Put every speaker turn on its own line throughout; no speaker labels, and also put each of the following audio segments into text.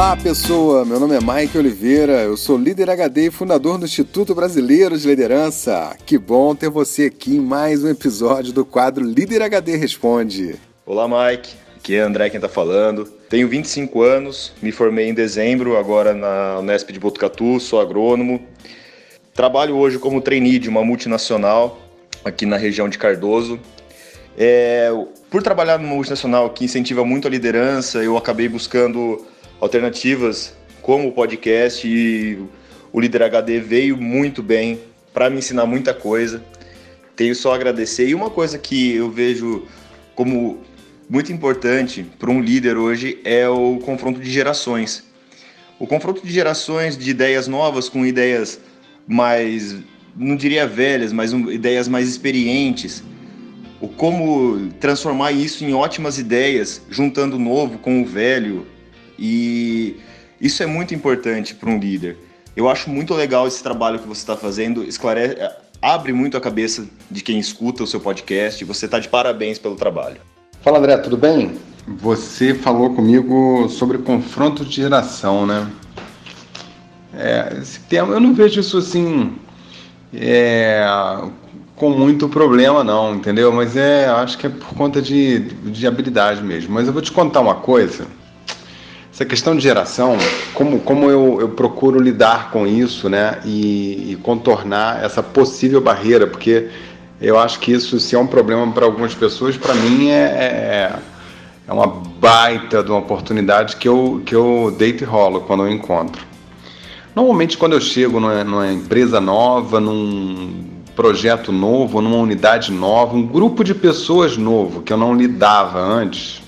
Olá, pessoa! Meu nome é Mike Oliveira, eu sou líder HD e fundador do Instituto Brasileiro de Liderança. Que bom ter você aqui em mais um episódio do quadro Líder HD Responde.
Olá, Mike. Aqui é André quem está falando. Tenho 25 anos, me formei em dezembro, agora na Unesp de Botucatu, sou agrônomo. Trabalho hoje como trainee de uma multinacional aqui na região de Cardoso. É, por trabalhar numa multinacional que incentiva muito a liderança, eu acabei buscando alternativas como o podcast e o Líder HD veio muito bem para me ensinar muita coisa. Tenho só a agradecer. E uma coisa que eu vejo como muito importante para um líder hoje é o confronto de gerações. O confronto de gerações de ideias novas com ideias mais, não diria velhas, mas ideias mais experientes. O como transformar isso em ótimas ideias, juntando o novo com o velho, e isso é muito importante para um líder. Eu acho muito legal esse trabalho que você está fazendo, esclarece, abre muito a cabeça de quem escuta o seu podcast. Você está de parabéns pelo trabalho.
Fala André, tudo bem? Você falou comigo sobre confronto de geração, né? É, esse tema, eu não vejo isso assim é, com muito problema, não, entendeu? Mas é, acho que é por conta de, de habilidade mesmo. Mas eu vou te contar uma coisa essa questão de geração, como, como eu, eu procuro lidar com isso, né, e, e, contornar essa possível barreira, porque eu acho que isso, se é um problema para algumas pessoas, para mim é, é, é, uma baita de uma oportunidade que eu, que eu deito e rolo quando eu encontro. Normalmente, quando eu chego numa, numa empresa nova, num projeto novo, numa unidade nova, um grupo de pessoas novo que eu não lidava antes,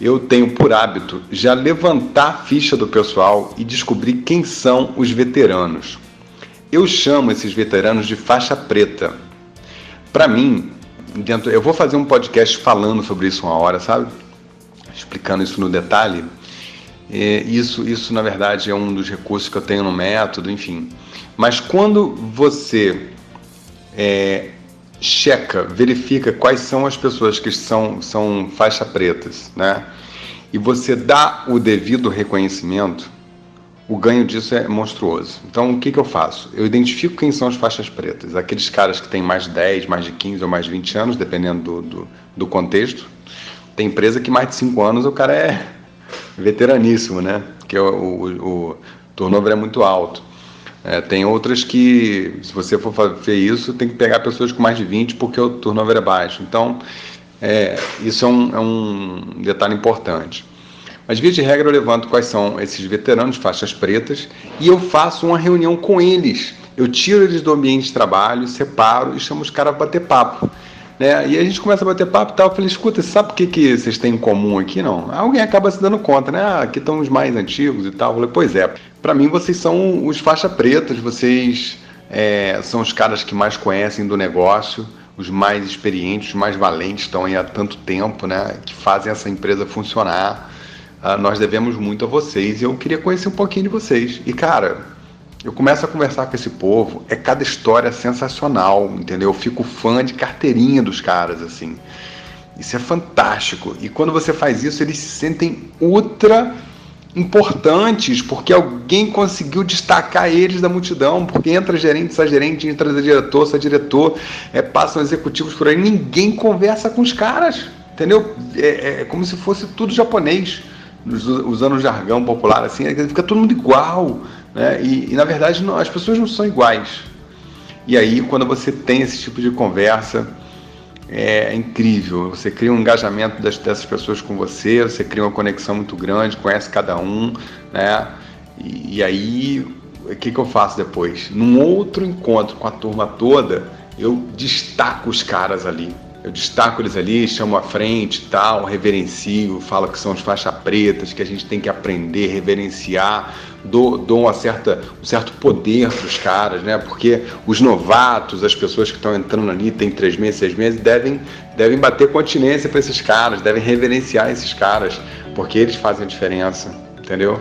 eu tenho por hábito já levantar a ficha do pessoal e descobrir quem são os veteranos. Eu chamo esses veteranos de faixa preta. Para mim, dentro, eu vou fazer um podcast falando sobre isso uma hora, sabe? Explicando isso no detalhe. É, isso, isso na verdade é um dos recursos que eu tenho no método, enfim. Mas quando você é, checa, verifica quais são as pessoas que são, são faixa pretas, né? E você dá o devido reconhecimento, o ganho disso é monstruoso. Então, o que, que eu faço? Eu identifico quem são as faixas pretas, aqueles caras que têm mais de 10, mais de 15 ou mais de 20 anos, dependendo do, do, do contexto. Tem empresa que mais de 5 anos o cara é veteraníssimo, né? Porque o, o, o turnover é muito alto. É, tem outras que, se você for fazer isso, tem que pegar pessoas com mais de 20 porque o turnover é baixo. Então, é, isso é um, é um detalhe importante. Mas, via de regra, eu levanto quais são esses veteranos, faixas pretas, e eu faço uma reunião com eles. Eu tiro eles do ambiente de trabalho, separo e chamo os caras para bater papo. Né? E a gente começa a bater papo e tal. Eu falei, escuta, sabe o que, que vocês têm em comum aqui? Não. Alguém acaba se dando conta, né? Ah, aqui estão os mais antigos e tal. Eu falei, pois é, para mim vocês são os faixa pretas, vocês é, são os caras que mais conhecem do negócio, os mais experientes, os mais valentes, estão aí há tanto tempo, né? Que fazem essa empresa funcionar. Ah, nós devemos muito a vocês e eu queria conhecer um pouquinho de vocês. E cara, eu começo a conversar com esse povo, é cada história sensacional, entendeu? Eu fico fã de carteirinha dos caras, assim. Isso é fantástico. E quando você faz isso, eles se sentem ultra importantes, porque alguém conseguiu destacar eles da multidão, porque entra gerente, sai gerente, entra diretor, sai diretor, é, passam executivos por aí, ninguém conversa com os caras, entendeu? É, é como se fosse tudo japonês, usando o jargão popular, assim, fica todo mundo igual, né? E, e na verdade não, as pessoas não são iguais. E aí quando você tem esse tipo de conversa é, incrível. Você cria um engajamento das, dessas pessoas com você, você cria uma conexão muito grande, conhece cada um, né? E, e aí o que, que eu faço depois? Num outro encontro com a turma toda, eu destaco os caras ali eu destaco eles ali, chamo à frente tal, reverencio, falo que são os faixa pretas, que a gente tem que aprender, reverenciar, dou, dou uma certa, um certo poder para os caras, né? Porque os novatos, as pessoas que estão entrando ali, tem três meses, seis meses, devem, devem bater continência para esses caras, devem reverenciar esses caras, porque eles fazem a diferença, entendeu?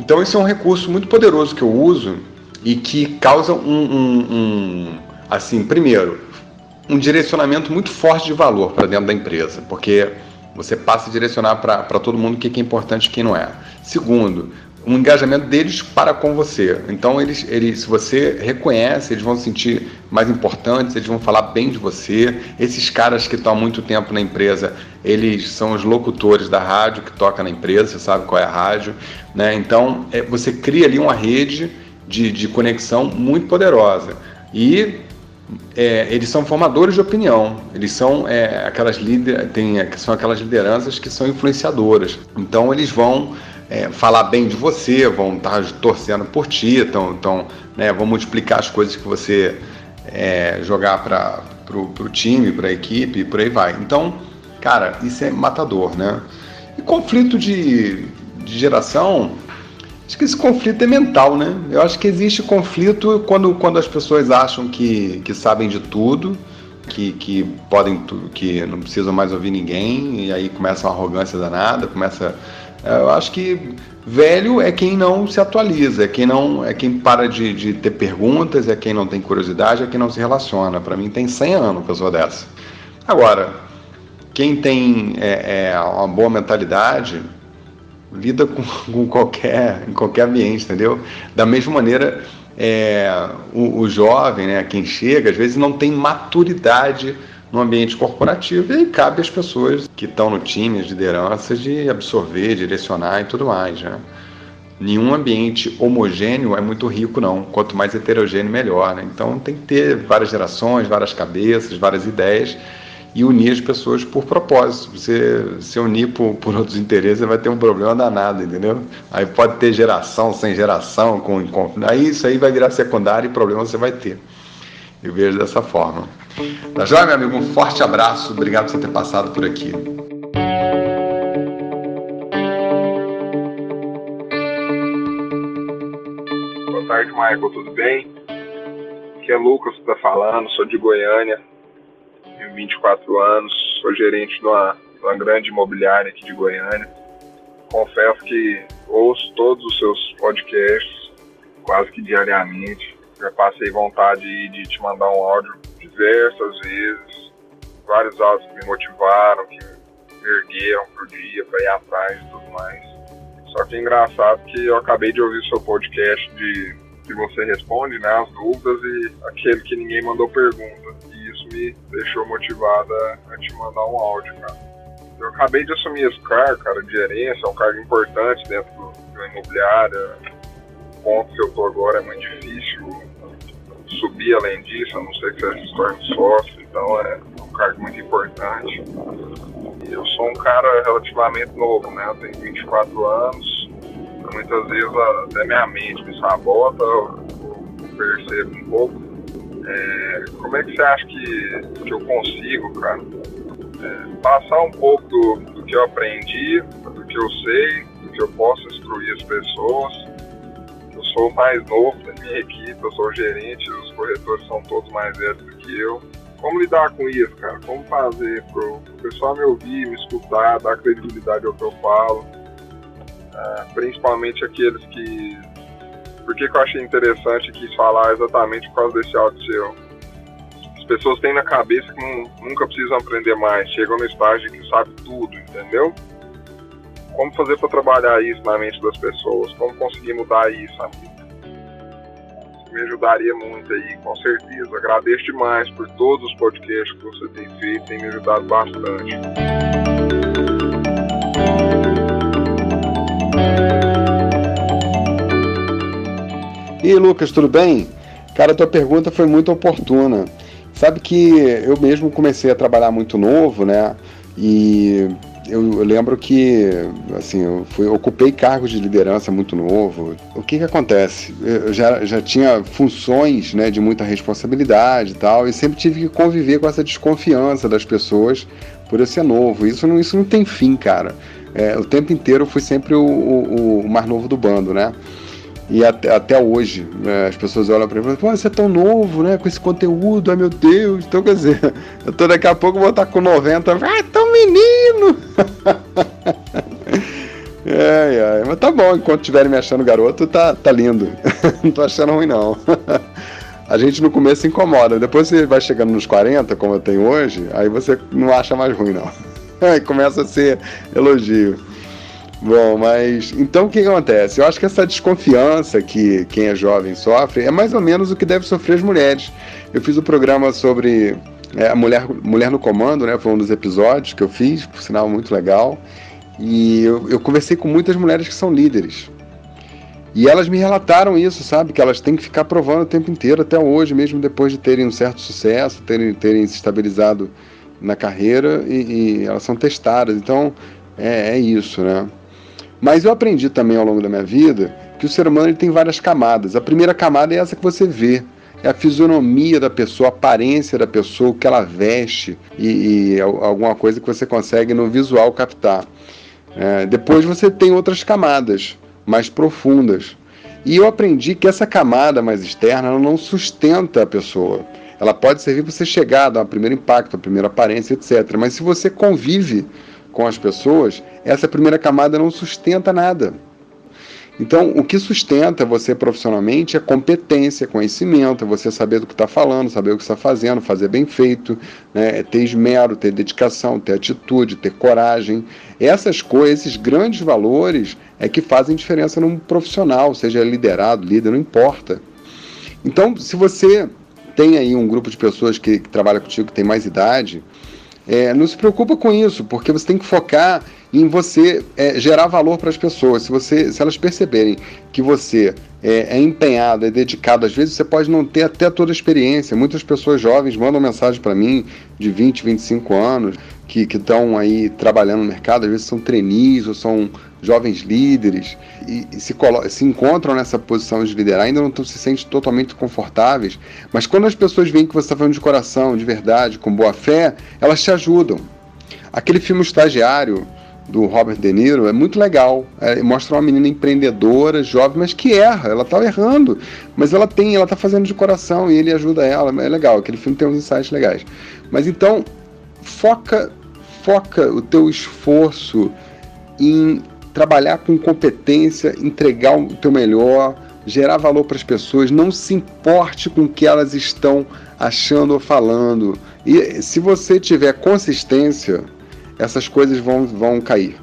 Então esse é um recurso muito poderoso que eu uso e que causa um, um, um assim, primeiro, um direcionamento muito forte de valor para dentro da empresa, porque você passa a direcionar para todo mundo o que é importante e o que não é. Segundo, um engajamento deles para com você. Então, eles, eles, se você reconhece, eles vão se sentir mais importantes, eles vão falar bem de você. Esses caras que estão há muito tempo na empresa, eles são os locutores da rádio que toca na empresa, você sabe qual é a rádio. Né? Então, é, você cria ali uma rede de, de conexão muito poderosa. E é, eles são formadores de opinião, eles são é, aquelas lider, tem, são aquelas lideranças que são influenciadoras. Então, eles vão é, falar bem de você, vão estar torcendo por ti, então, então né, vão multiplicar as coisas que você é, jogar para o time, para a equipe e por aí vai. Então, cara, isso é matador, né? E conflito de, de geração, acho que esse conflito é mental, né? Eu acho que existe conflito quando, quando as pessoas acham que, que sabem de tudo, que, que podem que não precisam mais ouvir ninguém, e aí começa uma arrogância danada, começa eu acho que velho é quem não se atualiza, é quem não é quem para de, de ter perguntas, é quem não tem curiosidade, é quem não se relaciona. Para mim tem 100 anos uma pessoa dessa. Agora, quem tem é, é, uma boa mentalidade lida com, com, qualquer em qualquer ambiente, entendeu? Da mesma maneira, é, o, o jovem, né, quem chega, às vezes não tem maturidade no ambiente corporativo e aí cabe às pessoas que estão no time, as lideranças, de absorver, direcionar e tudo mais. Né? Nenhum ambiente homogêneo é muito rico, não. Quanto mais heterogêneo, melhor. Né? Então tem que ter várias gerações, várias cabeças, várias ideias e unir as pessoas por propósito. Você se unir por, por outros interesses vai ter um problema danado, entendeu? Aí pode ter geração sem geração, com, com aí isso aí vai virar secundário e problema você vai ter. Eu vejo dessa forma. Tá joia, meu amigo? Um forte abraço. Obrigado por você ter passado por aqui.
Boa tarde, Michael. Tudo bem? Aqui é Lucas que está falando. Sou de Goiânia. Tenho 24 anos. Sou gerente de uma, de uma grande imobiliária aqui de Goiânia. Confesso que ouço todos os seus podcasts quase que diariamente já passei vontade de te mandar um áudio diversas vezes, vários áudios que me motivaram, que me ergueram pro dia para ir atrás e tudo mais. Só que é engraçado que eu acabei de ouvir o seu podcast de que você responde, né, as dúvidas e aquele que ninguém mandou pergunta. E isso me deixou motivada a te mandar um áudio, cara. Eu acabei de assumir esse cargo, cara, de gerência, é um cargo importante dentro do, do imobiliário. O ponto que eu tô agora é muito difícil subir além disso, a não ser que você se torne sócio, então é um cargo muito importante. E eu sou um cara relativamente novo, né? Eu tenho 24 anos, muitas vezes até minha mente me sabota, eu, percebo um pouco. É, como é que você acha que, que eu consigo, cara, é, passar um pouco do, do que eu aprendi, do que eu sei, do que eu posso instruir as pessoas sou o mais novo da minha equipe, eu sou o gerente, os corretores são todos mais velhos do que eu. Como lidar com isso, cara? Como fazer para o pessoal me ouvir, me escutar, dar credibilidade ao que eu falo? Uh, principalmente aqueles que. Por que, que eu achei interessante quis falar exatamente por causa desse áudio seu? As pessoas têm na cabeça que nunca precisam aprender mais, chegam no estágio que sabe tudo, entendeu? Como fazer para trabalhar isso na mente das pessoas, como conseguir mudar isso, amigo. Me ajudaria muito aí, com certeza. Agradeço demais por todos os podcasts que você tem feito, tem me ajudado bastante.
E Lucas, tudo bem? Cara, tua pergunta foi muito oportuna. Sabe que eu mesmo comecei a trabalhar muito novo, né? E eu, eu, lembro que assim eu fui, ocupei cargos de liderança muito novo. O que que acontece? Eu já, já tinha funções né, de muita responsabilidade e tal, e sempre tive que conviver com essa desconfiança das pessoas por eu ser novo. Isso não, isso não tem fim, cara. É, o tempo inteiro eu fui sempre o, o, o mais novo do bando, né? E até, até hoje, né, as pessoas olham para mim e falam, você é tão novo, né? Com esse conteúdo, ai meu Deus. Então, quer dizer, eu tô daqui a pouco vou estar com 90, ah, tão menino! é, é, mas tá bom, enquanto estiverem me achando garoto, tá, tá lindo. não tô achando ruim, não. a gente no começo incomoda, depois você vai chegando nos 40, como eu tenho hoje, aí você não acha mais ruim, não. Aí começa a ser elogio. Bom, mas então o que, acontece? Eu acho que essa desconfiança que quem é jovem sofre é mais ou menos o que deve sofrer as mulheres. Eu fiz o um programa sobre é, a mulher, mulher no comando, né? Foi um dos episódios que eu fiz, por sinal muito legal. E eu, eu conversei com muitas mulheres que são líderes. E elas me relataram isso, sabe? Que elas têm que ficar provando o tempo inteiro, até hoje, mesmo depois de terem um certo sucesso, terem, terem se estabilizado na carreira e, e elas são testadas. Então, é, é isso, né? Mas eu aprendi também ao longo da minha vida que o ser humano ele tem várias camadas. A primeira camada é essa que você vê, é a fisionomia da pessoa, a aparência da pessoa, o que ela veste e, e alguma coisa que você consegue no visual captar. É, depois você tem outras camadas mais profundas. E eu aprendi que essa camada mais externa não sustenta a pessoa. Ela pode servir para você chegar, dar um primeiro impacto, a primeira aparência, etc. Mas se você convive com as pessoas, essa primeira camada não sustenta nada. Então, o que sustenta você profissionalmente é competência, conhecimento, você saber do que está falando, saber o que está fazendo, fazer bem feito, né? é ter esmero, ter dedicação, ter atitude, ter coragem. Essas coisas, esses grandes valores, é que fazem diferença num profissional, seja liderado, líder, não importa. Então, se você tem aí um grupo de pessoas que, que trabalha contigo que tem mais idade, é, não se preocupa com isso, porque você tem que focar em você é, gerar valor para as pessoas. Se, você, se elas perceberem que você é, é, empenhado, é dedicado, às vezes você pode não ter até toda a experiência. Muitas pessoas jovens mandam mensagem para mim de 20, 25 anos que estão aí trabalhando no mercado, às vezes são trainees ou são jovens líderes e, e se, se, encontram nessa posição de liderar, ainda não se sentem totalmente confortáveis, mas quando as pessoas veem que você está falando de coração, de verdade, com boa fé, elas te ajudam. Aquele filme Estagiário, do Robert De Niro é muito legal. É, mostra uma menina empreendedora, jovem, mas que erra. Ela está errando, mas ela tem, ela está fazendo de coração e ele ajuda ela. É legal. Aquele filme tem uns insights legais. Mas então foca, foca o teu esforço em trabalhar com competência, entregar o teu melhor, gerar valor para as pessoas, não se importe com o que elas estão achando ou falando. E se você tiver consistência, essas coisas vão, vão cair.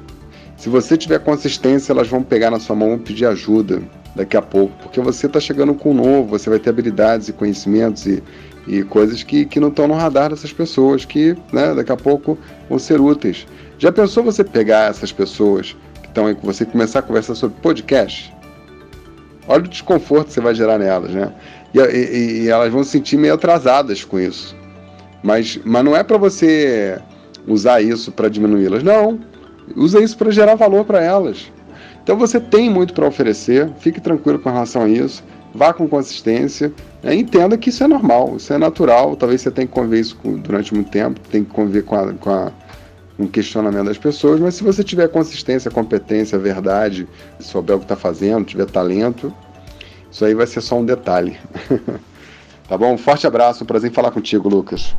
Se você tiver consistência, elas vão pegar na sua mão e pedir ajuda daqui a pouco, porque você está chegando com o novo, você vai ter habilidades e conhecimentos e, e coisas que, que não estão no radar dessas pessoas, que né, daqui a pouco vão ser úteis. Já pensou você pegar essas pessoas então aí você começar a conversar sobre podcast, olha o desconforto que você vai gerar nelas, né? E, e, e elas vão se sentir meio atrasadas com isso. Mas, mas não é para você usar isso para diminuí-las, não. Usa isso para gerar valor para elas. Então você tem muito para oferecer, fique tranquilo com relação a isso, vá com consistência, né? entenda que isso é normal, isso é natural. Talvez você tenha que conviver isso durante muito tempo, tem que conviver com a, com a um questionamento das pessoas, mas se você tiver consistência, competência, verdade, souber o que está fazendo, tiver talento, isso aí vai ser só um detalhe. tá bom? Um forte abraço, prazer em falar contigo, Lucas.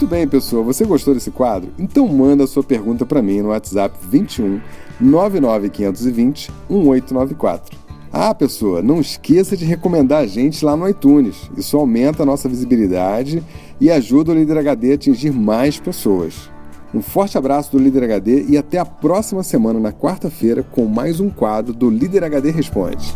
Muito bem, pessoal. Você gostou desse quadro? Então manda sua pergunta para mim no WhatsApp 21 99520 1894. Ah, pessoa, não esqueça de recomendar a gente lá no iTunes. Isso aumenta a nossa visibilidade e ajuda o Líder HD a atingir mais pessoas. Um forte abraço do Líder HD e até a próxima semana, na quarta-feira, com mais um quadro do Líder HD Responde.